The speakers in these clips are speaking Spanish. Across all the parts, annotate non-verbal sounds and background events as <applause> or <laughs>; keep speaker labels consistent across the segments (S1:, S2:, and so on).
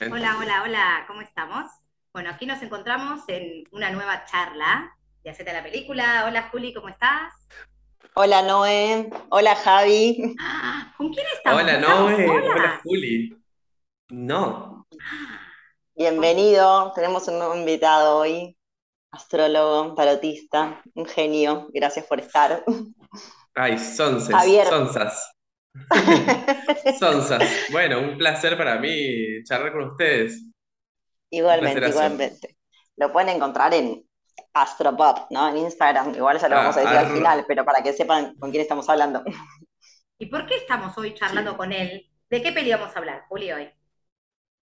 S1: Hola, hola, hola, ¿cómo estamos? Bueno, aquí nos encontramos en una nueva charla de Hacete la Película. Hola, Juli, ¿cómo estás?
S2: Hola Noé, hola Javi,
S1: ¡Ah! <gasps> ¿Con quién estamos? ¿No
S3: Hola, Noé. Hola? Juli. No.
S1: ¿Con-
S2: bienvenido. Tenemos un nuevo invitado hoy, astrólogo, tarotista, un genio. Gracias por estar.
S3: Ay, sonses,
S2: Javier,
S3: sonsas. <laughs> Sonsas. <laughs> Bueno, un placer para mí charlar con ustedes.
S2: Igualmente, igualmente. Lo pueden encontrar en Astropop, ¿no? En Instagram. Igual ya lo vamos a
S3: Ah,
S2: decir al final, pero para que sepan con quién estamos hablando. <laughs>
S1: ¿Y por qué estamos hoy charlando
S3: sí.
S1: con él? ¿De qué peli vamos a hablar, Juli, hoy?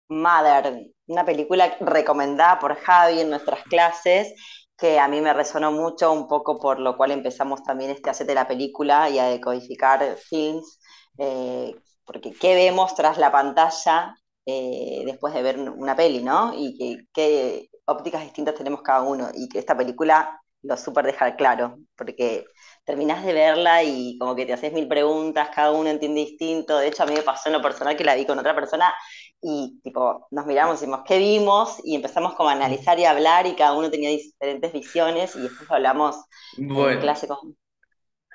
S2: Mother, una película recomendada por Javi en nuestras clases, que a mí me resonó mucho, un poco por lo cual empezamos también este Hacete la película y a decodificar films, eh, porque qué vemos tras la pantalla eh, después de ver una peli, ¿no? Y que, qué ópticas distintas tenemos cada uno, y que esta película lo súper deja claro, porque terminás de verla y como que te haces mil preguntas, cada uno entiende distinto, de hecho a mí me pasó en lo personal que la vi con otra persona y tipo, nos miramos y decimos, ¿qué vimos? Y empezamos como a analizar y a hablar y cada uno tenía diferentes visiones y después hablamos en clase con,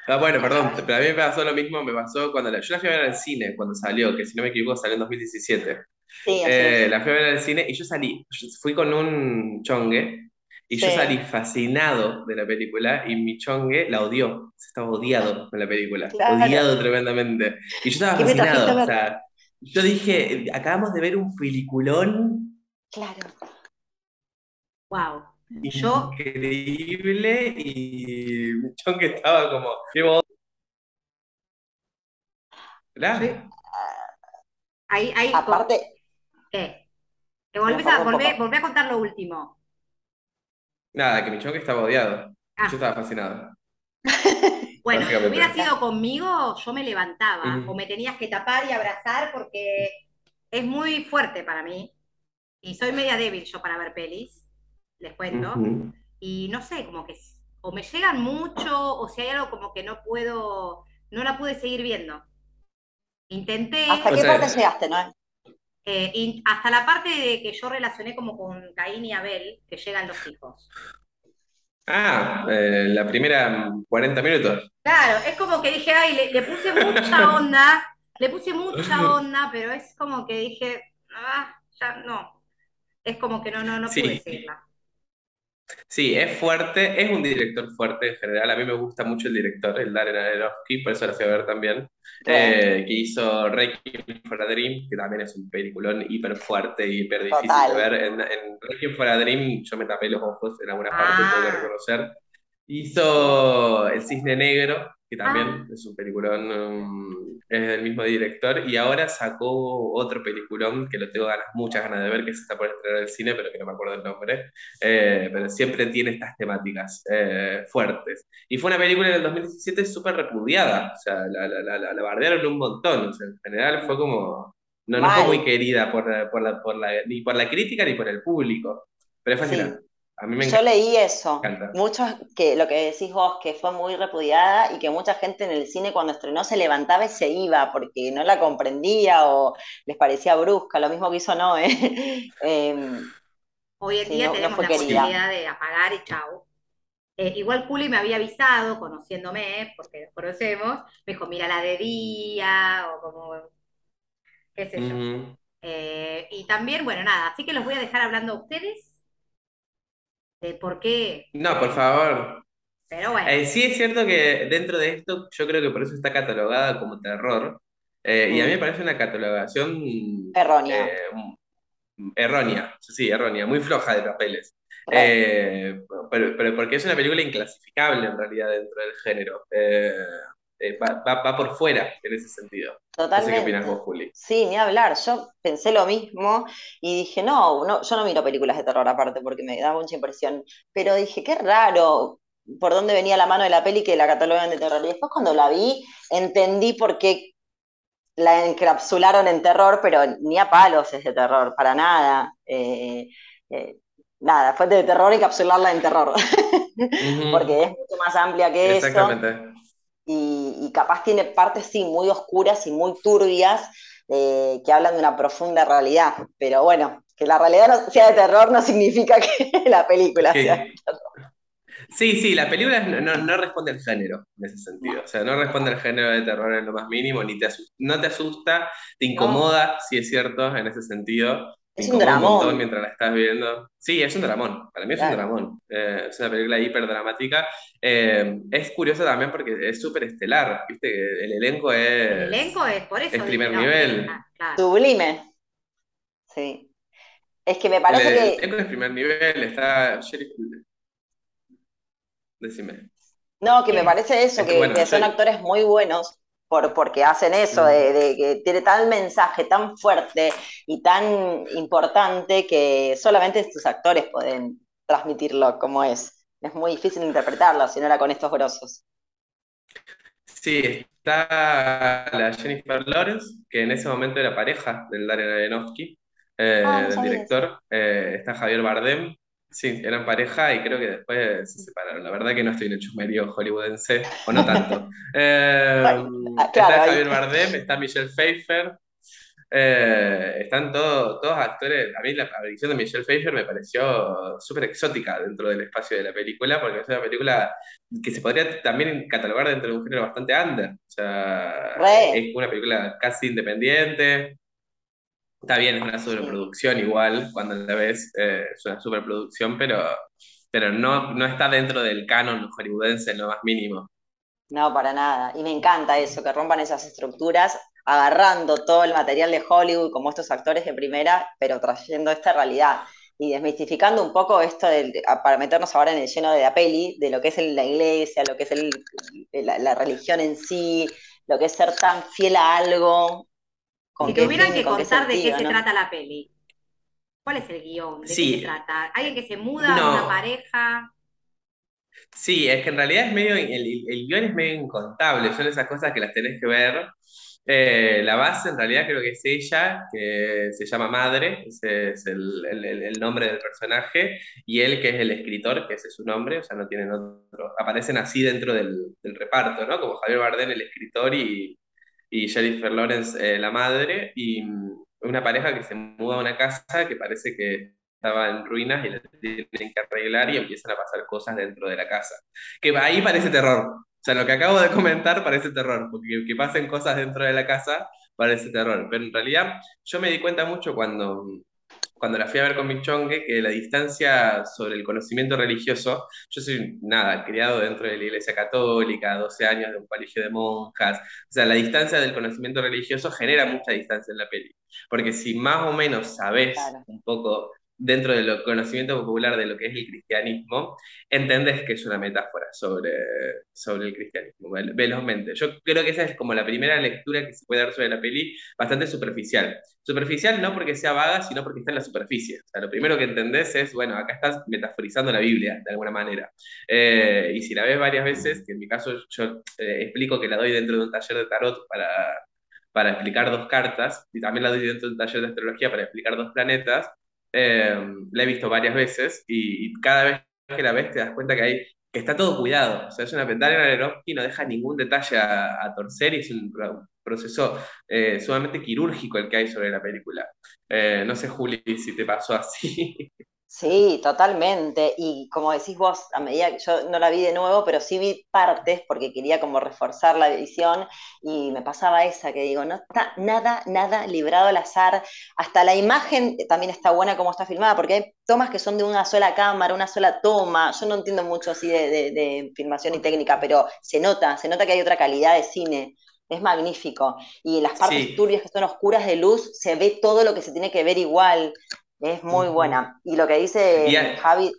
S3: Ah, bueno, perdón, pero a mí me pasó lo mismo, me pasó cuando la, yo la fui a ver al cine, cuando salió, que si no me equivoco salió en 2017.
S2: Sí, así
S3: Eh,
S2: es.
S3: la fui a ver al cine y yo salí, yo fui con un chongue y yo salí
S2: Sí,
S3: fascinado de la película y mi chongue la odió, estaba odiado con la película,
S2: claro.
S3: odiado tremendamente. Y yo estaba
S2: ¿Qué me trajiste a
S3: fascinado, o sea, yo dije, acabamos de ver un peliculón
S2: Claro.
S1: Wow. Yo,
S3: increíble y mi chongue estaba como, ¿qué vos?
S1: yo,
S3: Claro.
S1: ahí, ahí, co-
S2: Aparte,
S1: ¿qué? Que
S2: me
S1: volvés a, volvé, volvé a contar lo último.
S3: Nada, que mi chongue estaba odiado. Y yo
S1: Ah,
S3: estaba fascinado, <laughs>
S1: Bueno, si
S3: básicamente.
S1: sido conmigo, yo me levantaba o me tenías que tapar y abrazar porque es muy fuerte para mí y soy media débil yo para ver pelis, les cuento. Y no sé, como que o me llegan mucho o si hay algo como que no puedo, no la pude seguir viendo.
S2: ¿Hasta
S3: O
S1: Intenté
S2: qué parte llegaste, no?
S1: eh, y hasta la parte de que yo relacioné como con Caín y Abel, que llegan los hijos.
S3: ah, eh, la primera 40 minutos.
S1: Claro, es como que dije, ay, le, le puse mucha <laughs> onda, le puse mucha onda, pero es como que dije, ah, ya no. Es como que no, no, no pude seguirla.
S3: Sí, es fuerte, es un director fuerte en general. A mí me gusta mucho el director, el Darren Aronofsky, por eso lo fui a ver también. Eh, que hizo Requiem for a Dream, que también es un peliculón hiper fuerte y hiper difícil de
S2: total.
S3: ver. En, en Requiem for a Dream yo me tapé los ojos en algunas partes, tengo que
S1: Ah,
S3: reconocer. Hizo El Cisne Negro, que
S1: Ah,
S3: también es un peliculón, um, es del mismo director, y ahora sacó otro peliculón que lo tengo ganas, muchas ganas de ver, que se está por estrenar en el cine, pero que no me acuerdo el nombre, Eh, pero siempre tiene estas temáticas eh, fuertes. Y fue una película en el 2017 súper repudiada, o sea, la, la, la, la- la bardearon un montón, o sea, en general fue como, no, no fue muy querida por, por la, por ni por la crítica ni por el público, pero es
S2: Sí.
S3: Fascinante, a mí me
S2: Yo leí eso, muchos que lo que decís vos, que fue muy repudiada y que mucha gente en el cine cuando estrenó se levantaba y se iba porque no la comprendía o les parecía brusca, lo mismo que hizo Noé. <laughs> Eh,
S1: hoy en
S2: sí,
S1: día
S2: no,
S1: tenemos la
S2: querida.
S1: Posibilidad de apagar y chau. Eh, igual Juli me había avisado, conociéndome, porque nos conocemos, me dijo, mira la de día, o como, qué sé yo. Eh, y también, bueno, nada, así que los voy a dejar hablando a ustedes de por qué,
S3: No, por favor.
S1: pero bueno,
S3: Eh, sí es cierto que dentro de esto, yo creo que por eso está catalogada como terror, eh, y a mí me parece una catalogación
S2: errónea,
S3: eh, errónea, sí, errónea, muy floja de papeles. Eh, pero, pero porque es una película inclasificable en realidad dentro del género. Eh, va, va- va por fuera en ese sentido. No sé qué opinas
S2: totalmente.
S3: vos, Juli.
S2: Sí, ni hablar. Yo pensé lo mismo y dije, no, no, yo no miro películas de terror aparte porque me da mucha impresión, pero dije, qué raro por dónde venía la mano de la peli que la catalogan de terror. Y después cuando la vi, entendí por qué la encapsularon en terror, pero ni a palos es de terror, para nada. Eh, eh, nada, fue de terror encapsularla en terror, <laughs> porque es mucho más amplia que eso
S3: Exactamente.
S2: Y, y capaz tiene partes, sí, muy oscuras y muy turbias, eh, que hablan de una profunda realidad. Pero bueno, que la realidad no sea de terror no significa que <laughs> la película sea de terror. <laughs>
S3: Sí, sí, la película no, responde al género en ese sentido. O sea, no responde al género de terror en lo más mínimo, ni te asusta, no te asusta, te incomoda, si es cierto, en ese sentido.
S2: Es un dramón.
S3: mientras la estás viendo. Sí, es un dramón. Para mí es un dramón. Eh, es una película hiperdramática. Eh, es curioso también porque es súper estelar. Viste el elenco es.
S1: El elenco es, por eso.
S3: Es primer nivel.
S2: Sublime. Sí. Es que me parece que.
S3: El elenco es primer nivel. Está Decime.
S2: No, que me parece eso, que, son actores muy buenos por, porque hacen eso, de, que tiene tal mensaje tan fuerte y tan importante que solamente estos actores pueden transmitirlo como es. Es muy difícil interpretarlo si no era con estos grosos.
S3: Sí, está la Jennifer Lawrence, que en ese momento era pareja del Darren Aronofsky, eh, ah, del director. Eh, está Javier Bardem, Sí, eran pareja y creo que después se separaron. La verdad que no estoy en el chumerío hollywoodense, o no tanto. <laughs> Eh, ah, está Javier Bardem, está Michelle Pfeiffer, eh, están todos, todos actores. A mí la aparición de Michelle Pfeiffer me pareció súper exótica dentro del espacio de la película, porque es una película que se podría también catalogar dentro de un género bastante under. O sea, es una película casi independiente, Está bien, es una superproducción igual, cuando la ves eh, es una superproducción, pero, pero no, no está dentro del canon hollywoodense en lo más mínimo.
S2: No, para nada. Y me encanta eso, que rompan esas estructuras, agarrando todo el material de Hollywood como estos actores de primera, pero trayendo esta realidad y desmistificando un poco esto para meternos ahora en el lleno de la peli, de lo que es la iglesia, lo que es la religión en sí, lo que es ser tan fiel a algo
S1: si tuvieran que contar de qué se trata la peli, ¿cuál es el guion? ¿De qué se trata? ¿Alguien que se muda? ¿Una pareja?
S3: Sí, es que en realidad es medio, el, el guion es medio incontable, son esas cosas que las tenés que ver. Eh, la base en realidad creo que es ella, que se llama Madre, ese es el, nombre del personaje, y él que es el escritor, que ese es su nombre, o sea, no tienen otro, aparecen así dentro del, del reparto, ¿no? Como Javier Bardem, el escritor, y, y Jennifer Lawrence, eh, la madre, y mm, una pareja que se muda a una casa que parece que estaba en ruinas y la tienen que arreglar y empiezan a pasar cosas dentro de la casa. Que ahí parece terror. O sea, lo que acabo de comentar parece terror, porque que pasen cosas dentro de la casa parece terror. Pero en realidad yo me di cuenta mucho cuando cuando la fui a ver con mi chongue, que la distancia sobre el conocimiento religioso, yo soy, nada, criado dentro de la iglesia católica, 12 años de un colegio de monjas, o sea, la distancia del conocimiento religioso genera mucha distancia en la peli, porque si más o menos sabes un poco dentro del conocimiento popular de lo que es el cristianismo, entendés que es una metáfora sobre, sobre el cristianismo, velozmente. Yo creo que esa es como la primera lectura que se puede dar sobre la peli, bastante superficial. Superficial no porque sea vaga, sino porque está en la superficie. Lo primero que entendés es, bueno, acá estás metaforizando la Biblia, de alguna manera. Eh, y si la ves varias veces, que en mi caso yo eh, explico que la doy dentro de un taller de tarot para para explicar dos cartas, y también la doy dentro de un taller de astrología para explicar dos planetas, eh, la he visto varias veces y, cada vez que la ves te das cuenta que, hay, que está todo cuidado. O sea, es una Dario Aronofsky no deja ningún detalle a, torcer y es un proceso eh, sumamente quirúrgico el que hay sobre la película. Eh, no sé, Juli, si te pasó así. <laughs>
S2: Sí, totalmente. Y como decís vos, a medida que yo no la vi de nuevo, pero sí vi partes porque quería como reforzar la visión y me pasaba esa que digo, no está nada, nada librado al azar. Hasta la imagen también está buena como está filmada, porque hay tomas que son de una sola cámara, una sola toma. Yo no entiendo mucho así de, filmación y técnica, pero se nota, se nota que hay otra calidad de cine. Es magnífico. Y las partes turbias que son oscuras de luz, se ve todo lo que se tiene que ver igual. Es muy buena. Y lo que dice Javi.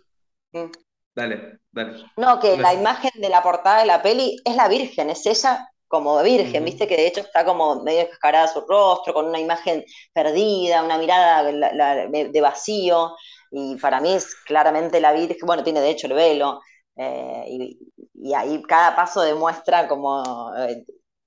S3: ¿Mm? Dale, dale.
S2: No, que la imagen de la portada de la peli es la Virgen, es ella como virgen, viste que de hecho está como medio descarada su rostro, con una imagen perdida, una mirada de vacío, y para mí es claramente la Virgen, bueno, tiene de hecho el velo, eh, y, ahí cada paso demuestra como eh,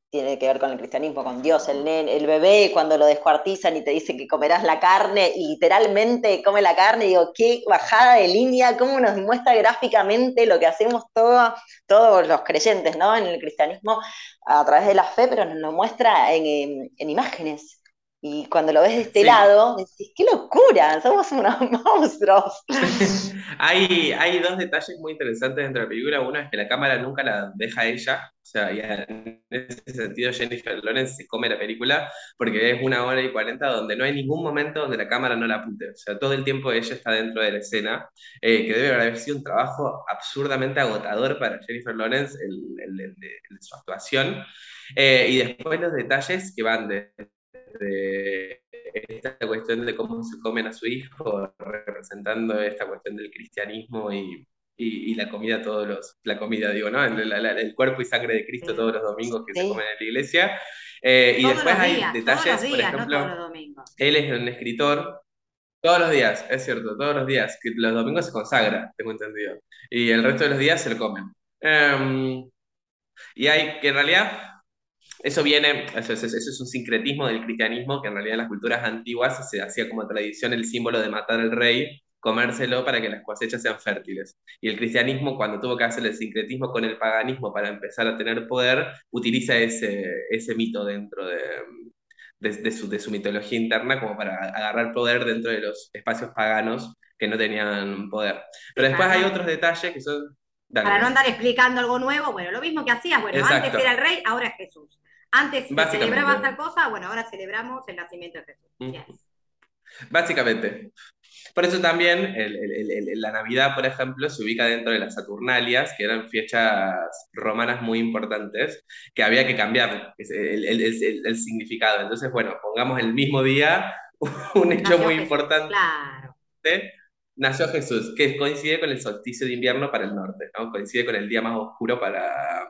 S2: tiene que ver con el cristianismo, con Dios, el, el bebé cuando lo descuartizan y te dicen que comerás la carne y literalmente come la carne, digo, qué bajada de línea, cómo nos muestra gráficamente lo que hacemos todos los creyentes ¿no? en el cristianismo a través de la fe, pero nos lo muestra en, imágenes. Y cuando lo ves de este lado, decís, qué locura, somos unos <laughs> monstruos. <laughs>
S3: hay, hay dos detalles muy interesantes dentro de la película. Uno es que la cámara nunca la deja ella. O sea, en ese sentido Jennifer Lawrence se come la película porque es una hora y cuarenta donde no hay ningún momento donde la cámara no la apunte. O sea, todo el tiempo ella está dentro de la escena, eh, que debe haber sido un trabajo absurdamente agotador para Jennifer Lawrence el, su actuación. Eh, y después los detalles que van de de esta cuestión de cómo se comen a su hijo, representando esta cuestión del cristianismo y, y, la comida todos los, la comida digo, ¿no? El, cuerpo y sangre de Cristo todos los domingos que se comen en la iglesia. Eh, y después hay detalles, por ejemplo, él es un escritor, todos los días, es cierto, todos los días, que los domingos se consagra, tengo entendido, y el resto de los días se lo comen. Em, y hay que en realidad eso viene, eso, es un sincretismo del cristianismo que en realidad en las culturas antiguas se hacía como tradición el símbolo de matar al rey, comérselo para que las cosechas sean fértiles. Y el cristianismo, cuando tuvo que hacer el sincretismo con el paganismo para empezar a tener poder, utiliza ese, ese mito dentro de, de, su, de su mitología interna como para agarrar poder dentro de los espacios paganos que no tenían poder. Pero después hay otros detalles que son...
S1: Para no andar explicando algo nuevo, bueno, lo mismo que hacías, bueno, antes era el rey, ahora es Jesús. Antes se celebraba tal cosa, bueno, ahora celebramos el nacimiento de Jesús.
S3: Básicamente. Por eso también la Navidad, por ejemplo, se ubica dentro de las Saturnalias, que eran fechas romanas muy importantes, que había que cambiar el, significado. Entonces, bueno, pongamos el mismo día <laughs> un hecho muy importante.
S1: Claro.
S3: Nació Jesús, que coincide con el solsticio de invierno para el norte, ¿no? coincide con el día más oscuro para,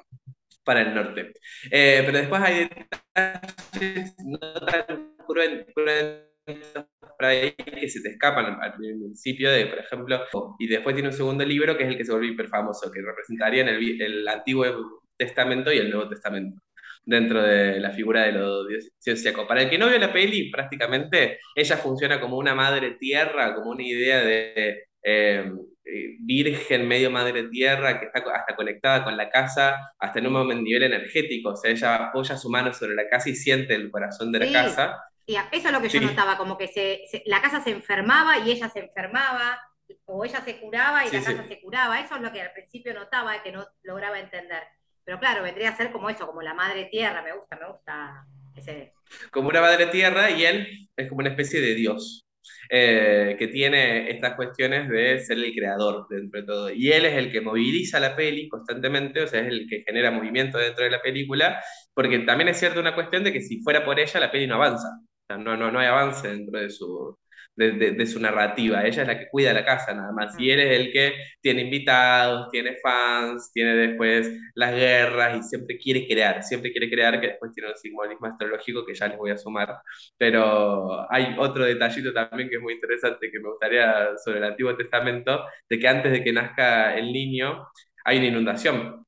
S3: para el norte. Eh, pero después hay detalles no tan cruentos por ahí que se te escapan al, principio de, por ejemplo, y después tiene un segundo libro que es el que se vuelve hiper famoso, que representaría en el, el Antiguo Testamento y el Nuevo Testamento dentro de la figura de los dioses Para el que no vio la peli, prácticamente ella funciona como una madre tierra, como una idea de eh, eh, virgen, medio madre tierra, que está hasta conectada con la casa, hasta en un nivel energético, o sea, ella apoya su mano sobre la casa y siente el corazón de la casa.
S1: Y eso es lo que yo notaba, como que se, la casa se enfermaba y ella se enfermaba, o ella se curaba y la casa se curaba, eso es lo que al principio notaba que no lograba entender. Pero claro, vendría a ser como eso, como la madre tierra, me gusta, me gusta ese...
S3: Como una madre tierra y él es como una especie de dios. Eh, que tiene estas cuestiones de ser el creador dentro de todo. Y él es el que moviliza la peli constantemente, o sea, es el que genera movimiento dentro de la película, porque también es cierto una cuestión de que si fuera por ella, la peli no avanza. O sea, no, no, no hay avance dentro de su, de, su narrativa. Ella es la que cuida la casa nada más. Y él es el que tiene invitados, tiene fans, tiene después las guerras y siempre quiere crear, siempre quiere crear, que después tiene un simbolismo astrológico que ya les voy a sumar. Pero hay otro detallito también que es muy interesante que me gustaría sobre el Antiguo Testamento, de que antes de que nazca el niño hay una inundación,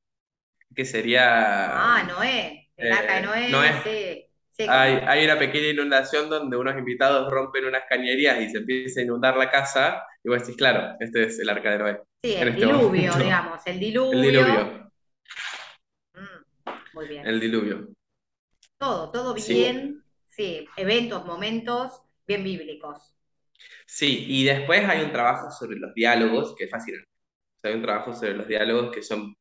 S3: que sería...
S1: Ah, Noé, el arca de Noé, Noé. Sí
S3: hay, una pequeña inundación donde unos invitados rompen unas cañerías y se empieza a inundar la casa, y vos decís, claro, este es el arca de Noé.
S1: Sí, el este diluvio, <laughs> digamos, el diluvio.
S3: El diluvio.
S1: Mm, muy bien.
S3: El diluvio.
S1: Todo, todo bien, sí. eventos, momentos bien bíblicos.
S3: Sí, y después hay un trabajo sobre los diálogos que es fascinante. hay un trabajo sobre los diálogos que son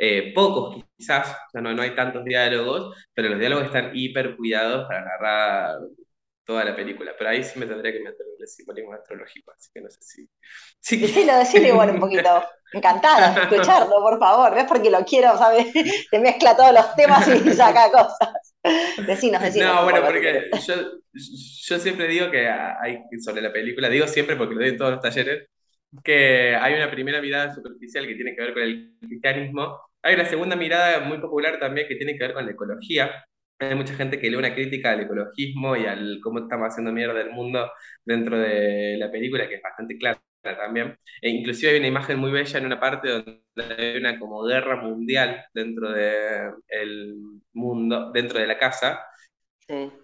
S3: eh, pocos quizás, o sea, no, no hay tantos diálogos, pero los diálogos están hiper cuidados para narrar toda la película. Pero ahí sí me tendría que meter el simbolismo astrológico, así que no sé si.
S2: Sí, decilo, decilo <laughs> igual un poquito. Encantada de escucharlo, por favor. ¿Ves? Porque lo quiero, ¿sabes? Te mezcla todos los temas y <laughs> saca cosas. Decinos, decinos.
S3: No, bueno, porque yo, yo siempre digo que hay sobre la película, digo siempre porque lo doy en todos los talleres, que hay una primera mirada superficial que tiene que ver con el cristianismo, hay una segunda mirada muy popular también que tiene que ver con la ecología. Hay mucha gente que lee una crítica al ecologismo y al cómo estamos haciendo mierda del mundo dentro de la película, que es bastante clara también. E inclusive hay una imagen muy bella en una parte donde hay una como guerra mundial dentro del mundo, dentro de la casa,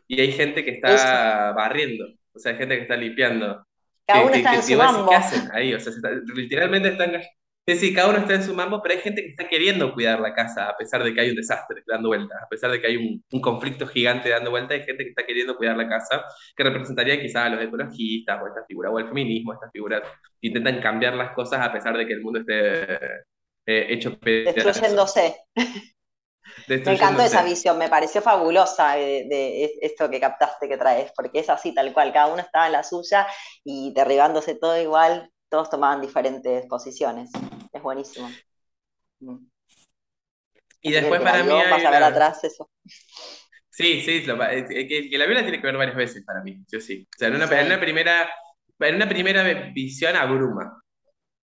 S3: y hay gente que está barriendo, o sea, hay gente que está limpiando.
S2: Cada uno está en su
S3: ¿Qué hacen ahí? O sea, literalmente están Sí, sí, cada uno está en su mambo, pero hay gente que está queriendo cuidar la casa a pesar de que hay un desastre dando vueltas, a pesar de que hay un, un conflicto gigante dando vueltas, hay gente que está queriendo cuidar la casa, que representaría quizás a los ecologistas o esta figura, o el feminismo, estas figuras que intentan cambiar las cosas a pesar de que el mundo esté eh, hecho
S2: pedazos. Destruyéndose. Me encantó esa visión, me pareció fabulosa de, de, esto que captaste que traes, porque es así tal cual, cada uno estaba en la suya y derribándose todo igual, todos tomaban diferentes posiciones. Es buenísimo. Mm.
S3: Y después para mí.
S2: Hay a ver atrás eso.
S3: Sí, sí, que, la viola tiene que ver varias veces para mí, yo sí. O sea, en una, primera, en una primera visión abruma.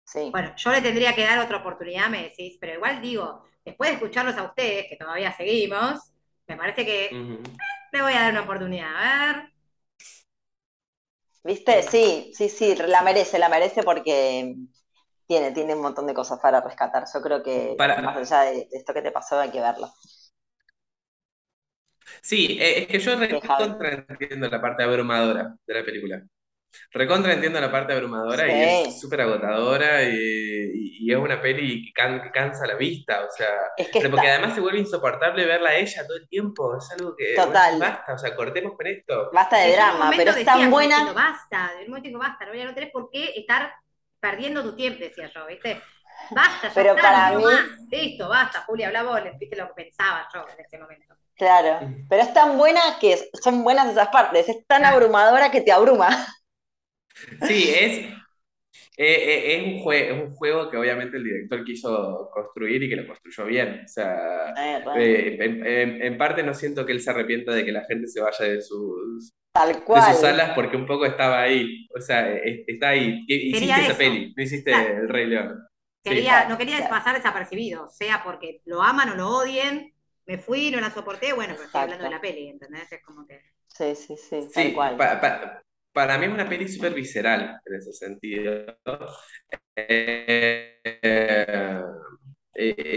S1: Sí. Bueno, yo le tendría que dar otra oportunidad, me decís, pero igual digo, después de escucharlos a ustedes, que todavía seguimos, me parece que le voy a dar una oportunidad. A ver.
S2: ¿Viste? Sí, sí, sí, la merece, la merece porque tiene, tiene un montón de cosas para rescatar. Yo creo que más allá de, esto que te pasó hay que verlo.
S3: Sí, eh, es que yo entiendo la parte abrumadora de la película. Recontra entiendo la parte abrumadora y es súper agotadora y, es una peli que, cansa la vista, o sea, porque además se vuelve insoportable verla a ella todo el tiempo, es algo que
S2: Total.
S3: basta, o sea, cortemos con esto.
S2: Basta de drama, pero es tan buena.
S1: Basta, en un momento digo basta, no, ya no tenés por qué estar perdiendo tu tiempo, decía yo, ¿viste? Basta, ya
S2: pero para mí...
S1: Listo, basta, Julia, habla vos, viste lo que pensaba yo en ese momento.
S2: Claro, pero es tan buena que son buenas esas partes, es tan abrumadora que te abruma.
S3: Sí, es, eh, eh, es, un es un juego que obviamente el director quiso construir y que lo construyó bien. O sea, eh, en, parte no siento que él se arrepienta de que la gente se vaya de sus,
S2: Tal cual.
S3: de sus salas porque un poco estaba ahí. O sea, está ahí. Hiciste esa peli, no hiciste El Rey León.
S1: Quería, no quería pasar desapercibido, sea porque lo aman o lo odien, me fui, no la soporté, bueno, pero estoy hablando de la peli, ¿entendés? Es como que...
S2: Sí, sí, sí, tal cual
S3: para mí es una peli súper visceral en ese sentido. Eh, eh,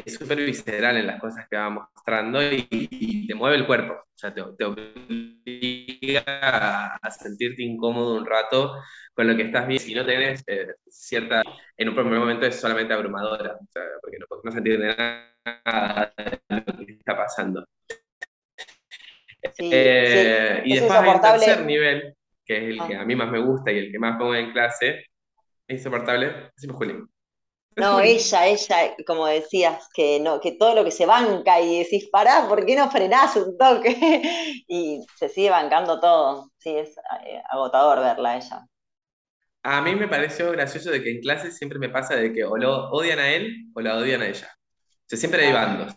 S3: es súper visceral en las cosas que va mostrando y, te mueve el cuerpo. O sea, te, obliga a, sentirte incómodo un rato con lo que estás viendo. Si no tenés eh, cierta. En un primer momento es solamente abrumadora, o sea, porque no, no se entiende nada de lo que está pasando. y después hay un tercer nivel que es el que a mí más me gusta y el que más pongo en clase, es insoportable, decimos Juli.
S2: No, <laughs> ella, ella, como decías, que no, que todo lo que se banca y decís, pará, ¿por qué no frenás un toque? <laughs> y se sigue bancando todo. Sí, es eh, agotador verla ella.
S3: A mí me pareció gracioso de que en clase siempre me pasa de que o lo odian a él o la odian a ella. O sea, siempre hay bandos.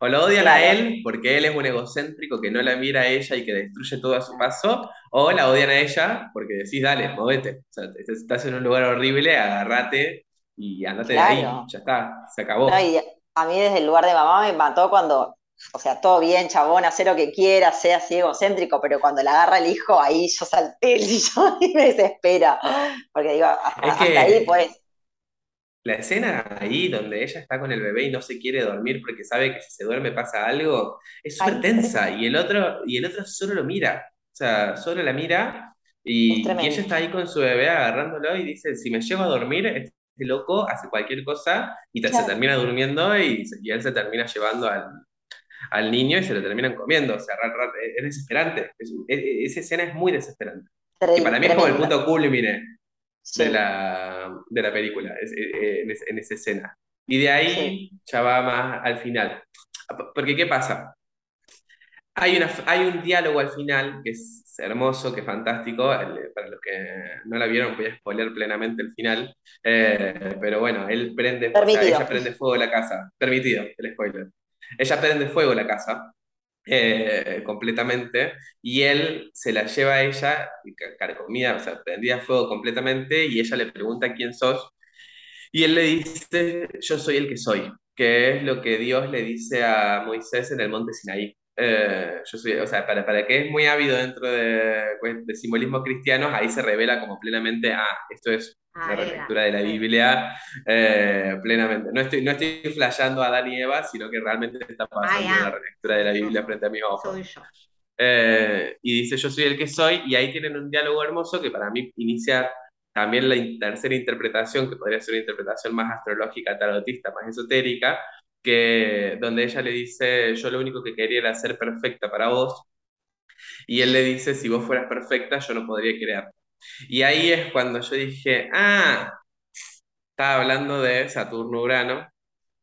S3: O lo odian a él porque él es un egocéntrico que no la mira a ella y que destruye todo a su paso, o la odian a ella porque decís, dale, movete. O sea, estás en un lugar horrible, agarrate y andate de ahí. Ya está, se acabó.
S2: a mí desde el lugar de mamá me mató cuando, o sea, todo bien, chabón, hacer lo que quiera, sea así egocéntrico, pero cuando la agarra el hijo, ahí yo salté el <laughs> sillón y me desespera. Porque digo, hasta ahí pues
S3: la escena ahí donde ella está con el bebé y no se quiere dormir porque sabe que si se duerme pasa algo, es súper tensa. y el, otro, y el otro solo lo mira, o sea, solo la mira y, ella está ahí con su bebé agarrándolo y dice, si me llevo a dormir, este loco hace cualquier cosa y se termina durmiendo y, él se termina llevando al, niño y se lo terminan comiendo, o sea, es desesperante, esa escena es muy desesperante. y para mí es como el punto culmine de, la, de la película, eh, en, esa escena. Y de ahí ya va más al final. Porque, ¿qué pasa? Hay, una, hay un diálogo al final que es hermoso, que es fantástico. Para los que no la vieron, voy a spoiler plenamente el final. Eh, pero bueno, él prende, o sea, ella prende fuego la casa. Permitido, el spoiler. Ella prende fuego la casa eh, completamente, y él se la lleva a ella, carcomida, o sea, prendía fuego completamente, y ella le pregunta quién sos, y él le dice, yo soy el que soy, que es lo que Dios le dice a Moisés en el monte Sinaí. Eh, yo soy, o sea, para, para que es muy ávido dentro de, pues, de simbolismo cristiano, ahí se revela como plenamente, ah, esto es la relectura de la Biblia eh, plenamente. No estoy, no estoy flasheando a Adán y Eva, sino que realmente está pasando la relectura de la Biblia frente a mis ojos. Eh, y dice, yo soy el que soy, y ahí tienen un diálogo hermoso que para mí inicia también la tercera interpretación, que podría ser una interpretación más astrológica, tarotista, más esotérica, que, donde ella le dice, yo lo único que quería era ser perfecta para vos, y él le dice, si vos fueras perfecta, yo no podría crear. Y ahí es cuando yo dije, ah, estaba hablando de Saturno-Urano,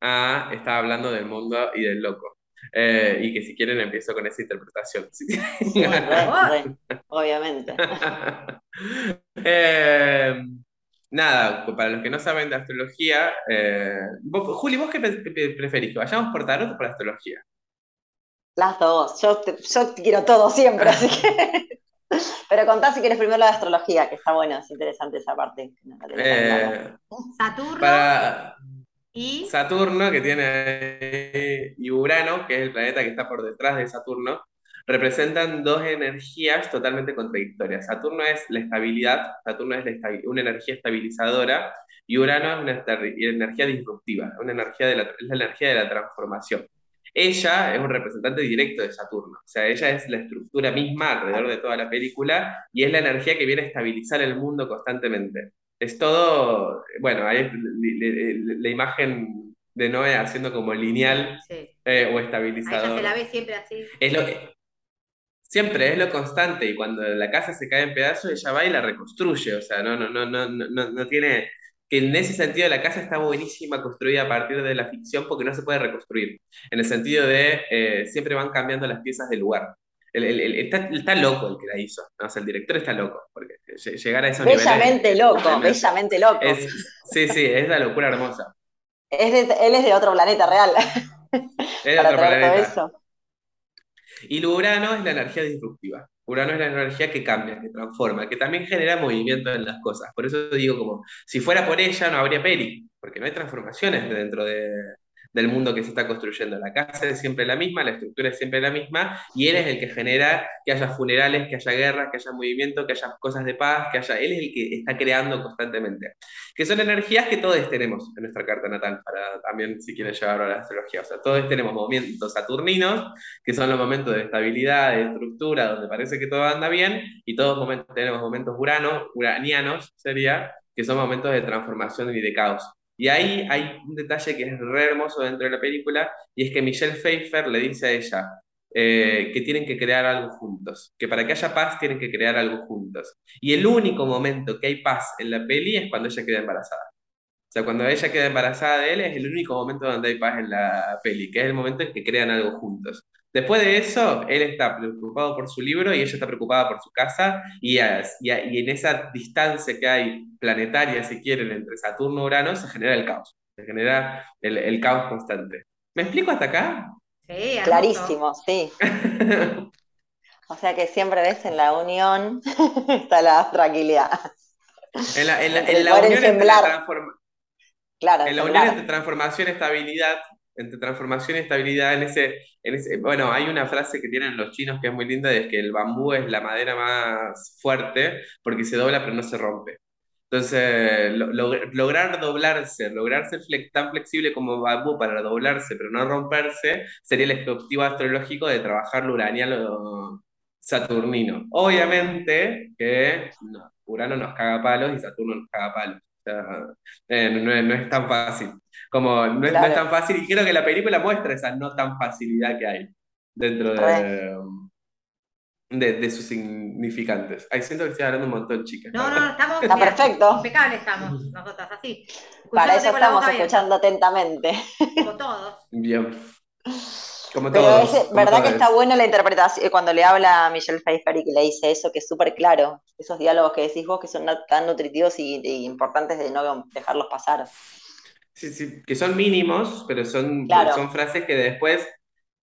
S3: ah, estaba hablando del mundo y del loco. Eh, y que si quieren empiezo con esa interpretación. <laughs>
S2: obviamente. <laughs>
S3: Eh, nada, para los que no saben de astrología, eh, Juli, ¿vos qué preferís? ¿Que vayamos por tarot o por astrología?
S2: Las dos. Yo, yo quiero todo siempre, así que. <laughs> Pero contá si quieres primero la de astrología, que está bueno, es interesante esa parte.
S1: Saturno.
S3: ¿Y? Saturno, que tiene. Y Urano, que es el planeta que está por detrás de Saturno, representan dos energías totalmente contradictorias. Saturno es la estabilidad, Saturno es una energía estabilizadora y Urano es una energía disruptiva, una energía de la, es la energía de la transformación. Ella es un representante directo de Saturno, o sea, ella es la estructura misma alrededor de toda la película y es la energía que viene a estabilizar el mundo constantemente. Es todo, bueno, hay la imagen de Noé haciendo como lineal eh, o estabilizador.
S1: ella se la ve siempre así.
S3: Es lo siempre es lo constante y cuando la casa se cae en pedazos ella va y la reconstruye, o sea, no, no, no, no, no, no tiene, que en ese sentido la casa está buenísima construida a partir de la ficción porque no se puede reconstruir, en el sentido de eh, siempre van cambiando las piezas del lugar. está, loco el que la hizo, ¿no? el director está loco, porque llegar a esos
S2: bellamente loco, <laughs> bellamente loco.
S3: sí, sí, es la locura hermosa.
S2: Es él es de otro planeta real.
S3: Es de <laughs> otro planeta. Y Urano es la energía disruptiva. Urano es la energía que cambia, que transforma, que también genera movimiento en las cosas. Por eso digo como, si fuera por ella no habría peli, porque no hay transformaciones dentro de, del mundo que se está construyendo. La casa es siempre la misma, la estructura es siempre la misma, y él es el que genera que haya funerales, que haya guerras, que haya movimiento, que haya cosas de paz, que haya... Él es el que está creando constantemente. Que son energías que todos tenemos en nuestra carta natal, para también si quieren llevarlo a la astrología. O sea, todos tenemos momentos saturninos, que son los momentos de estabilidad, de estructura, donde parece que todo anda bien, y todos momentos, tenemos momentos urano, uranianos, sería, que son momentos de transformación y de caos. Y ahí hay un detalle que es re hermoso dentro de la película, y es que Michelle Pfeiffer le dice a ella eh, que tienen que crear algo juntos, que para que haya paz tienen que crear algo juntos. Y el único momento que hay paz en la peli es cuando ella queda embarazada. O sea, cuando ella queda embarazada de él es el único momento donde hay paz en la peli, que es el momento en que crean algo juntos. Después de eso, él está preocupado por su libro y ella está preocupada por su casa y, y, en esa distancia que hay planetaria, si quieren, entre Saturno y Urano, se genera el caos, se genera el, caos constante. ¿Me explico hasta acá?
S2: Sí, clarísimo, sí. o sea que siempre ves en la unión <laughs> está la tranquilidad.
S3: En la, unión entre claro, en la unión entre transformación y estabilidad entre transformación y estabilidad en ese, en ese, bueno, hay una frase que tienen los chinos que es muy linda, es que el bambú es la madera más fuerte porque se dobla pero no se rompe. Entonces, lograr doblarse, lograr ser tan flexible como bambú para doblarse pero no romperse, sería el objetivo astrológico de trabajar lo uranial o saturnino. Obviamente que Urano nos caga palos y Saturno nos caga palos. Eh, no, es tan fácil. Como no es, tan fácil, y creo que la película muestra esa no tan facilidad que hay dentro de, de, sus significantes. Ahí siento que estoy hablando un montón, chicas.
S1: No, no, estamos
S2: Está perfecto.
S1: Impecables estamos, nosotras, así.
S2: Para eso estamos escuchando atentamente.
S1: Como todos.
S3: Bien.
S2: Como Pero es verdad que está buena la interpretación, cuando le habla a Michelle Pfeiffer y que le dice eso, que es súper claro, esos diálogos que decís vos que son tan nutritivos y, importantes de no dejarlos pasar.
S3: Sí, sí, que son mínimos, pero son, son frases que después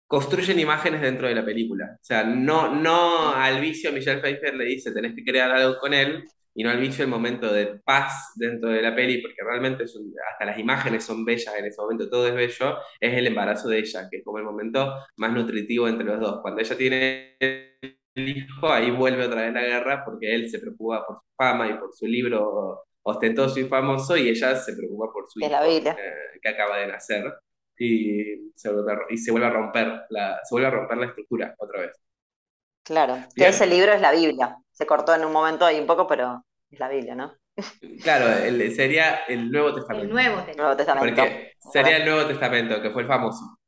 S3: construyen imágenes dentro de la película. O sea, no, no al vicio Michelle Pfeiffer le dice tenés que crear algo con él, y no al vicio el momento de paz dentro de la peli, porque realmente hasta las imágenes son bellas en ese momento, todo es bello, es el embarazo de ella, que es como el momento más nutritivo entre los dos. Cuando ella tiene el hijo, ahí vuelve otra vez la guerra, porque él se preocupa por su fama y por su libro ostentoso y famoso, y ella se preocupa por su hijo eh, que acaba de nacer. Y se, vuelve, y se vuelve a romper la, se vuelve a romper la estructura otra vez.
S2: Claro, que ese libro es la Biblia. Se cortó en un momento ahí un poco, pero es la Biblia, ¿no?
S3: Claro, sería el Nuevo Testamento.
S1: El Nuevo Testamento.
S3: Porque sería el Nuevo Testamento, que fue el famoso.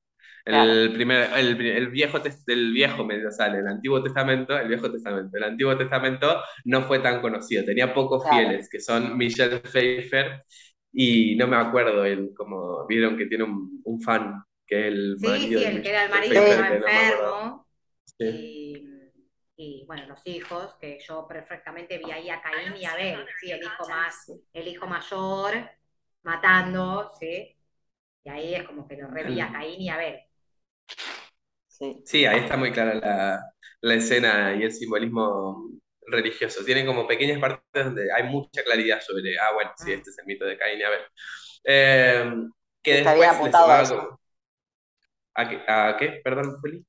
S3: El, primer, el, viejo, el viejo medio sale, el Antiguo Testamento, el Viejo Testamento. El Antiguo Testamento no fue tan conocido, tenía pocos fieles, que son Michelle Pfeiffer y no me acuerdo, él como vieron que tiene un, un fan, que es el
S1: sí, marido. Sí, el que era el marido que estaba enfermo. y, y, bueno, los hijos, que yo perfectamente vi ahí a Caín y a Abel, sí, el hijo más, el hijo mayor matando, sí. Y ahí es como que lo reví a Caín y a Abel.
S3: Sí. ahí está muy clara la, escena y el simbolismo religioso. Tienen como pequeñas partes donde hay mucha claridad sobre, ah, bueno, sí, ah. este es el mito de Caín y Abel. Eh, que
S2: está bien apuntado a eso.
S3: ¿A qué? Perdón, Juli.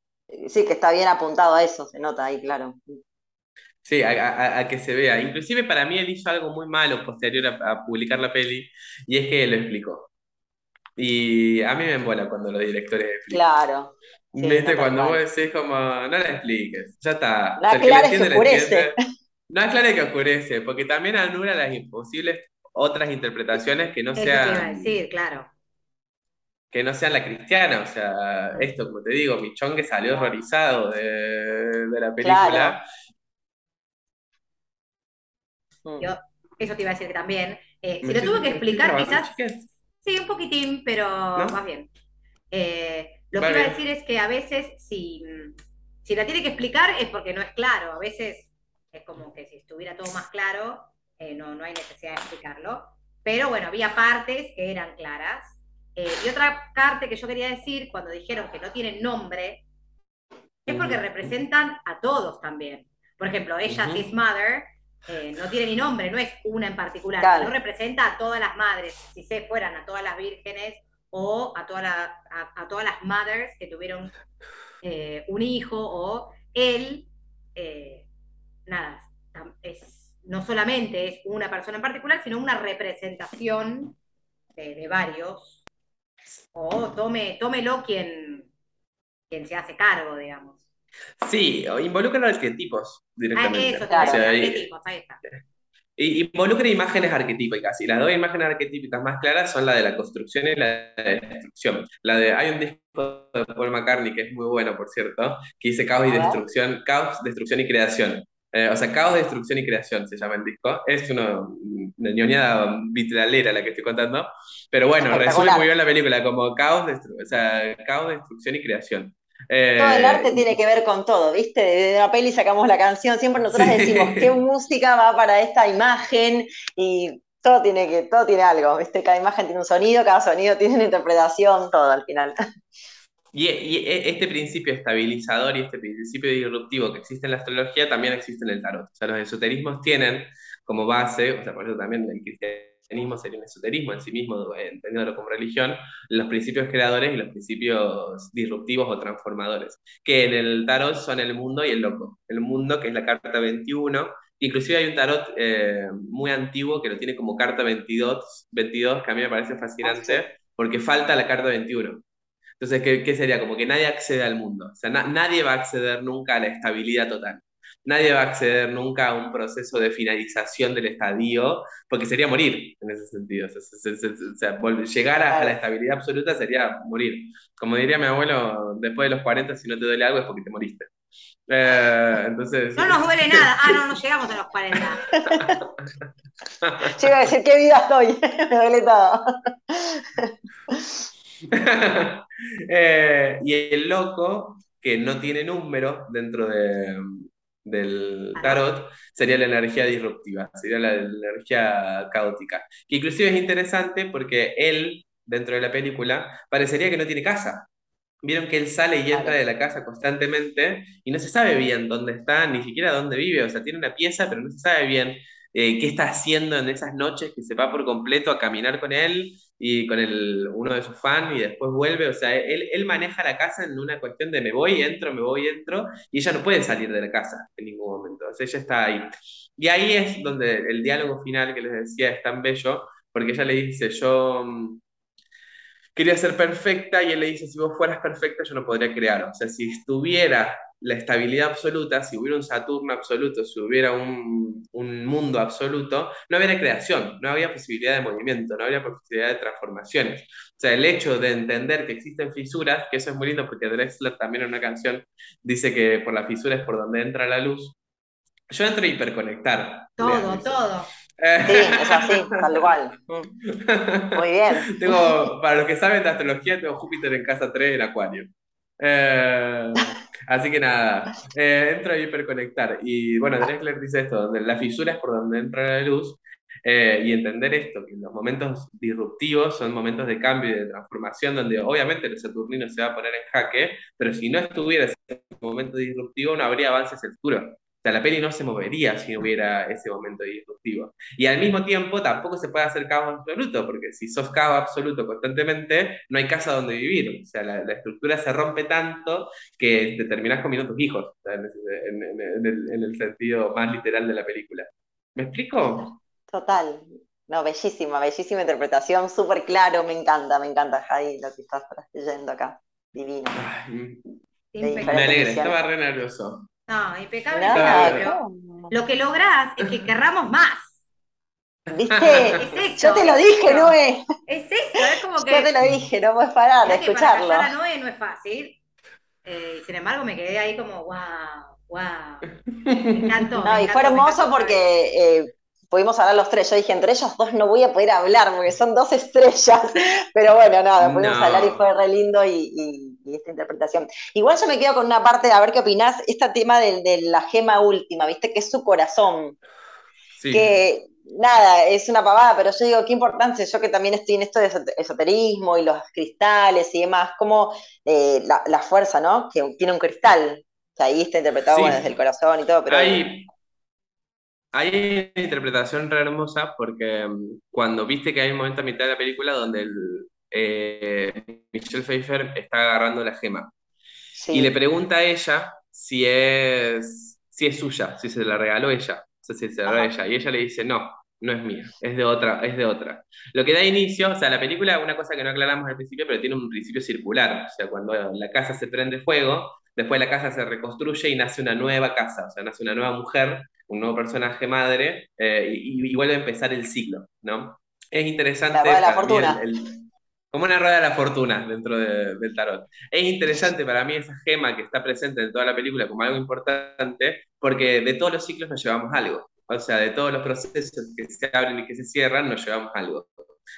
S2: Sí, que está bien apuntado a eso, se nota ahí, claro.
S3: Sí, a, que se vea. Inclusive para mí él hizo algo muy malo posterior a, publicar la peli, y es que lo explicó. Y a mí me embola cuando los directores
S2: explican. Claro.
S3: ¿Viste? Cuando vos decís como, no la expliques, ya está.
S2: No aclares que, oscurece.
S3: No aclares que oscurece, porque también anula las imposibles otras interpretaciones que no
S1: Eso
S3: sean...
S1: Te iba a decir, claro.
S3: Que no sean la cristiana, o sea, esto, como te digo, Michón que salió horrorizado de, la película.
S1: Yo, eso te iba a decir que también. Eh, si lo tuve que explicar, quizás... Sí, un poquitín, pero más bien. Eh, lo que iba a decir es que a veces, si, si la tiene que explicar, es porque no es claro. A veces es como que si estuviera todo más claro, eh, no, no hay necesidad de explicarlo. Pero bueno, había partes que eran claras. Eh, y otra parte que yo quería decir, cuando dijeron que no tienen nombre, es porque representan a todos también. Por ejemplo, ella, uh Mother, eh, no tiene ni nombre, no es una en particular, no representa a todas las madres, si se fueran a todas las vírgenes o a, a, todas las mothers que tuvieron eh, un hijo o él, eh, nada, es, no solamente es una persona en particular, sino una representación de, varios, o tome, tómelo quien, quien se hace cargo, digamos.
S3: Sí, involucran arquetipos directamente.
S1: Ah, eso, claro, arquetipos, ahí está.
S3: Involucra imágenes arquetípicas, y las dos imágenes arquetípicas más claras son la de la construcción y la de la destrucción. La de, hay un disco de Paul McCartney que es muy bueno, por cierto, que dice caos y destrucción, caos, destrucción y creación. Eh, o sea, caos, destrucción y creación se llama el disco. Es una, una ñoñada vitralera la que estoy contando, pero bueno, resume muy bien la película como caos, o sea, caos, destrucción y creación.
S2: Todo el arte eh, tiene que ver con todo, ¿viste? De la peli sacamos la canción, siempre nosotros decimos qué música va para esta imagen y todo tiene que, todo tiene algo, ¿viste? Cada imagen tiene un sonido, cada sonido tiene una interpretación, todo al final.
S3: Y, e, este principio estabilizador y este principio disruptivo que existe en la astrología también existe en el tarot. O sea, los esoterismos tienen como base, o sea, por eso también el cristianismo cristianismo sería un esoterismo en sí mismo, entendiéndolo como religión, los principios creadores y los principios disruptivos o transformadores, que en el tarot son el mundo y el loco. El mundo, que es la carta 21, inclusive hay un tarot eh, muy antiguo que lo tiene como carta 22, 22 que a mí me parece fascinante, porque falta la carta 21. Entonces, ¿qué, ¿qué, sería? Como que nadie accede al mundo. O sea, nadie va a acceder nunca a la estabilidad total nadie va a acceder nunca a un proceso de finalización del estadio, porque sería morir en ese sentido. O sea, llegar a, la estabilidad absoluta sería morir. Como diría mi abuelo, después de los 40, si no te duele algo es porque te moriste. Eh, entonces...
S1: No nos duele nada. Ah, no, no llegamos a los 40.
S2: Yo iba a decir, ¿qué vida estoy? <laughs> Me duele todo. <laughs>
S3: Eh, y el loco, que no tiene número dentro de, del tarot sería la energía disruptiva, sería la, energía caótica. Que inclusive es interesante porque él, dentro de la película, parecería que no tiene casa. Vieron que él sale y entra de la casa constantemente y no se sabe bien dónde está, ni siquiera dónde vive. O sea, tiene una pieza, pero no se sabe bien eh, qué está haciendo en esas noches que se va por completo a caminar con él y con el, uno de sus fans y después vuelve. O sea, él, él, maneja la casa en una cuestión de me voy, entro, me voy, entro, y ella no puede salir de la casa en ningún momento. O sea, ella está ahí. Y ahí es donde el diálogo final que les decía es tan bello, porque ella le dice, yo, quería ser perfecta y él le dice, si vos fueras perfecta yo no podría crear. O sea, si estuviera la estabilidad absoluta, si hubiera un Saturno absoluto, si hubiera un, un, mundo absoluto, no habría creación, no habría posibilidad de movimiento, no habría posibilidad de transformaciones. O sea, el hecho de entender que existen fisuras, que eso es muy lindo porque Drexler también en una canción dice que por la fisura es por donde entra la luz. Yo entro a hiperconectar.
S1: Todo, todo.
S2: Sí, es así, tal cual. <laughs> Muy bien.
S3: Tengo, para los que saben de astrología, tengo Júpiter en casa 3 en Acuario. Eh, así que nada, eh, entro a hiperconectar. Y bueno, Drexler dice esto: la fisura es por donde entra la luz. Eh, y entender esto, que los momentos disruptivos son momentos de cambio y de transformación, donde obviamente el Saturnino se va a poner en jaque, pero si no estuviera ese momento disruptivo, no habría avances en el futuro sea, la peli no se movería si no hubiera ese momento disruptivo. Y al mismo tiempo tampoco se puede hacer caos absoluto, porque si sos caos absoluto constantemente, no hay casa donde vivir. O sea, la, estructura se rompe tanto que te terminás comiendo tus hijos, en, el, sentido más literal de la película. ¿Me explico?
S2: Total. No, bellísima, bellísima interpretación, súper claro, me encanta, me encanta, Javi, lo que estás leyendo acá. Divino.
S3: me alegra, estaba re nervioso.
S1: No, impecable. No, lo que lográs es que <laughs> querramos más.
S2: ¿Viste? Es Yo te lo dije, Noé.
S1: Es eso, es como que.
S2: Yo te lo dije, no puedes parar de escucharlo.
S1: Para Noé no es fácil. Eh, sin embargo, me quedé ahí como, wow, wow. Me encantó. <laughs>
S2: No, y fue hermoso porque eh, pudimos hablar los tres. Yo dije, entre ellos dos no voy a poder hablar porque son dos estrellas. <laughs> Pero bueno, nada, pudimos hablar y fue re lindo y, esta interpretación. Igual yo me quedo con una parte, a ver qué opinás, este tema de, la gema última, ¿viste? Que es su corazón. Que nada, es una pavada, pero yo digo, qué importancia, yo que también estoy en esto de esoterismo y los cristales y demás, como eh, la, fuerza, ¿no? Que tiene un cristal, que ahí está interpretado desde el corazón y todo, pero...
S3: Hay una interpretación re hermosa porque mm, cuando viste que hay un momento a mitad de la película donde el, eh, Michelle Pfeiffer está agarrando la gema y le pregunta a ella si es, si es suya, si se la regaló ella, o sea, si se la regaló ella, y ella le dice no, no es mía, es de otra, es de otra. Lo que da inicio, o sea, la película, una cosa que no aclaramos al principio, pero tiene un principio circular, o sea, cuando la casa se prende fuego, después la casa se reconstruye y nace una nueva casa, o sea, nace una nueva mujer un nuevo personaje madre eh, y, vuelve a empezar el ciclo, ¿no? Es interesante.
S2: La la fortuna.
S3: Como una rueda de la fortuna dentro del tarot. Es interesante para mí esa gema que está presente en toda la película como algo importante, porque de todos los ciclos nos llevamos algo. O sea, de todos los procesos que se abren y que se cierran, nos llevamos algo.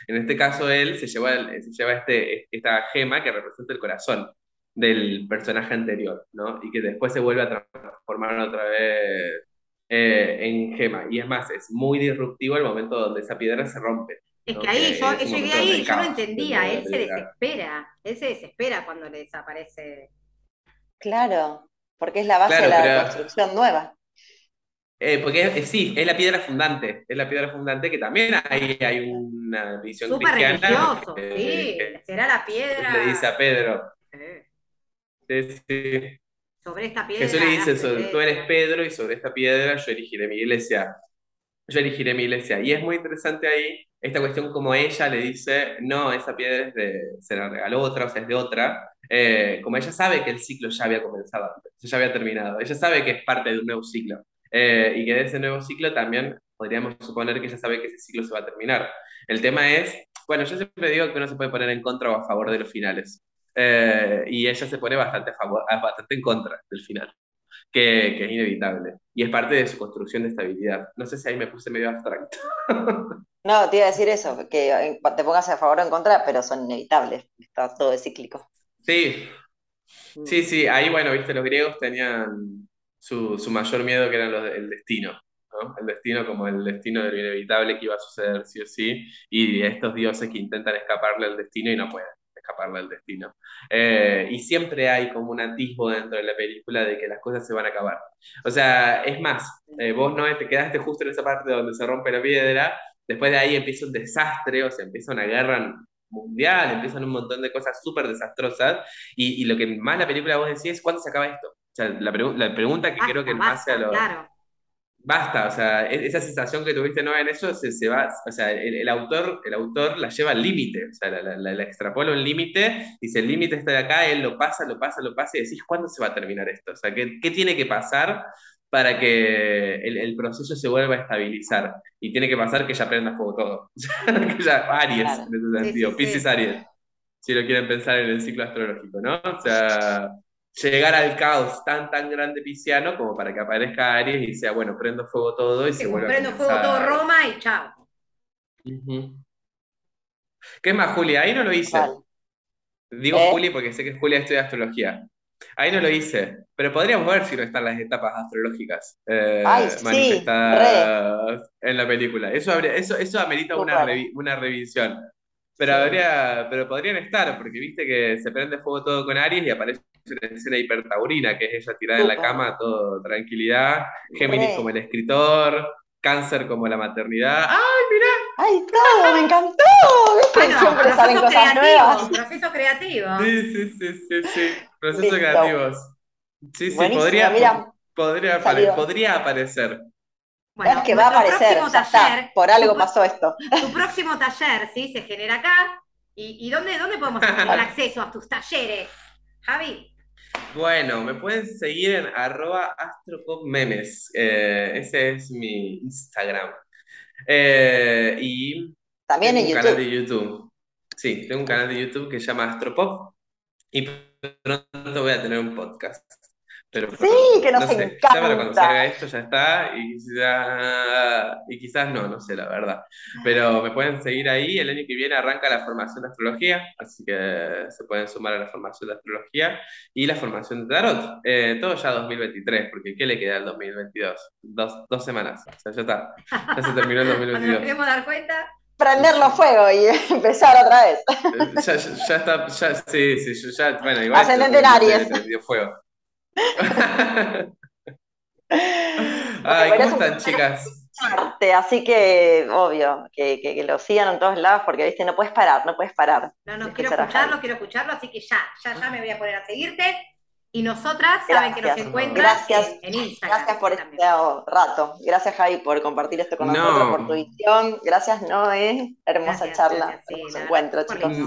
S3: En este caso, él se lleva, este, esta gema que representa el corazón del personaje anterior, ¿no? Y que después se vuelve a transformar otra vez eh, en gema. Y es más, es muy disruptivo el momento donde esa piedra se rompe.
S1: Es que ahí, yo, llegué ahí, yo no entendía, él se desespera, él se desespera cuando le desaparece.
S2: Claro, porque es la base de la construcción nueva.
S3: Eh, porque sí, es la piedra fundante, es la piedra fundante que también ahí hay una visión Súper
S1: religioso, sí, será la piedra.
S3: Le dice a Pedro. Sí, sí
S1: sobre esta piedra.
S3: Jesús le dice, tú eres Pedro y sobre esta piedra yo erigiré mi iglesia. Yo erigiré mi iglesia. Y es muy interesante ahí esta cuestión como ella le dice, no, esa piedra es de, se la regaló otra, o sea, es de otra. Eh, como ella sabe que el ciclo ya había comenzado, ya había terminado. Ella sabe que es parte de un nuevo ciclo. Eh, y que de ese nuevo ciclo también podríamos suponer que ella sabe que ese ciclo se va a terminar. El tema es, bueno, yo siempre digo que uno se puede poner en contra o a favor de los finales. Eh, y ella se pone bastante, a favor, bastante en contra del final, que, que, es inevitable. Y es parte de su construcción de estabilidad. No sé si ahí me puse medio abstracto. <laughs>
S2: No, te iba a decir eso, que te pongas a favor o en contra, pero son inevitables, está todo es cíclico.
S3: Sí, mm. sí, sí, ahí bueno, viste, los griegos tenían su, su mayor miedo que era lo, el destino. ¿no? El destino como el destino de lo inevitable que iba a suceder sí o sí, y estos dioses que intentan escaparle al destino y no pueden escaparle del destino. Eh, y siempre hay como un atisbo dentro de la película de que las cosas se van a acabar. O sea, es más, eh, vos no te quedaste justo en esa parte donde se rompe la piedra, después de ahí empieza un desastre, o sea, empieza una guerra mundial, empiezan un montón de cosas súper desastrosas, y, lo que más la película vos decís es, ¿cuándo se acaba esto? O sea, la, la pregunta que creo que más a los... basta, o sea, e-, esa sensación que tuviste no en eso se, se va, o sea, el, autor, el autor la lleva al límite, o sea, la, la, extrapola un límite, y si el límite está de acá, él lo pasa, lo pasa, lo pasa, y decís, ¿cuándo se va a terminar esto? O sea, ¿qué, qué tiene que pasar para que el, el, proceso se vuelva a estabilizar? Y tiene que pasar que ya prenda fuego todo, <laughs> que ya Aries, en ese sentido, Pisces Aries, si lo quieren pensar en el ciclo astrológico, ¿no? O sea llegar al caos tan, tan grande pisciano como para que aparezca Aries y sea, bueno, prendo fuego todo y se vuelve
S1: Prendo fuego todo Roma y chao.
S3: ¿Qué más, Julia? Ahí no lo hice. Digo ¿Eh? Julia porque sé que Julia estudia astrología. Ahí no lo hice, pero podríamos ver si no están las etapas astrológicas
S2: eh, manifestadas
S3: en la película. Eso, habría, eso, eso amerita una, una revisión. Pero, habría, pero podrían estar, porque viste que se prende fuego todo con Aries y aparece escena hipertaurina, que es ella tirada en la cama, todo tranquilidad, Géminis como el escritor, Cáncer como la maternidad. ¡Ay, mirá!
S2: ¡Ay, todo! ¡Me encantó!
S1: Bueno, siempre salen cosas nuevas. Proceso creativo.
S3: Sí, sí, sí, sí, sí. Procesos creativos. Sí, sí, podría, podría, podría aparecer.
S2: Bueno, es que va a aparecer, taller, por algo pasó esto.
S1: Tu próximo taller, ¿sí? Se genera acá. ¿Y, y dónde, dónde podemos <laughs> tener acceso a tus talleres, Javi?
S3: Bueno, me pueden seguir en arroba astropopmemes. Eh, ese es mi Instagram. Eh, y
S2: también en
S3: un canal de YouTube. Sí, tengo un canal de YouTube que se llama Astropop y pronto voy a tener un podcast
S2: sí, que nos no
S3: sé, Ya para cuando salga esto ya está y, y quizás no, no sé la verdad. Pero me pueden seguir ahí. El año que viene arranca la formación de astrología, así que se pueden sumar a la formación de astrología y la formación de tarot. Eh, todo ya 2023, porque ¿qué le queda al 2022? Dos, dos semanas. O sea, ya está. Ya se terminó el 2022. <laughs> Cuando nos
S1: queremos dar cuenta
S2: prenderlo a fuego y <laughs> empezar otra vez.
S3: Ya, ya, está, ya, sí, sí, ya, bueno, igual.
S2: Ascendente en Aries.
S3: fuego. Ay, ¿cómo están, chicas?
S2: Así que, obvio, que, que, lo sigan en todos lados porque, viste, no puedes parar, no puedes parar.
S1: No, no, quiero escucharlo, quiero escucharlo, así que ya, ya, ya me voy a poner a seguirte. Y nosotras saben que nos encuentran en, Instagram.
S2: Gracias por este rato. Gracias, Javi, por compartir esto con nosotros, por tu visión. Gracias, Noé. Hermosa charla, hermoso encuentro, chicos.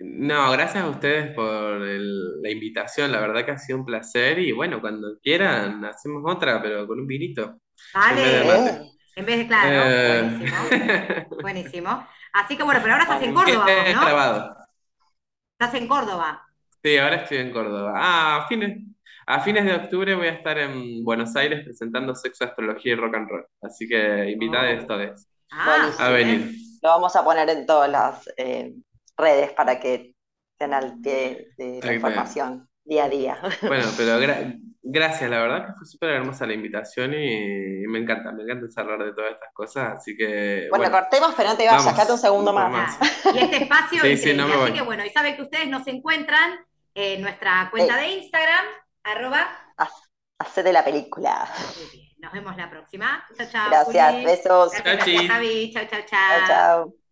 S3: No, gracias a ustedes por la invitación, la verdad que ha sido un placer y bueno, cuando quieran hacemos otra, pero con un vinito.
S1: Vale, en vez de, claro, eh. buenísimo, <laughs> buenísimo. Así que bueno, pero ahora estás en Córdoba, ¿no? Grabado. Estás en Córdoba.
S3: Sí, ahora estoy en Córdoba. Ah, a fines, a fines de octubre voy a estar en Buenos Aires presentando sexo, astrología y rock and roll. Así que invitados oh. todos
S2: ah, a venir. Lo vamos a poner en todas las... Eh, redes para que estén al pie de la información día a día.
S3: Bueno, <laughs> pero gracias, la verdad que fue súper hermosa la invitación y me encanta, me encanta hablar de todas estas cosas, así que...
S2: Bueno, cortemos, pero no te vayas, sacate un segundo más.
S1: Y este espacio, <laughs> sí, sí, no así que bueno, y saben que ustedes nos encuentran en nuestra cuenta de Instagram, arroba...
S2: Hacete la película.
S1: Muy bien, nos vemos la próxima. Chao, chao.
S2: Gracias, besos.
S1: Gracias, Javi. Chao, chao, chao. Chao, chao.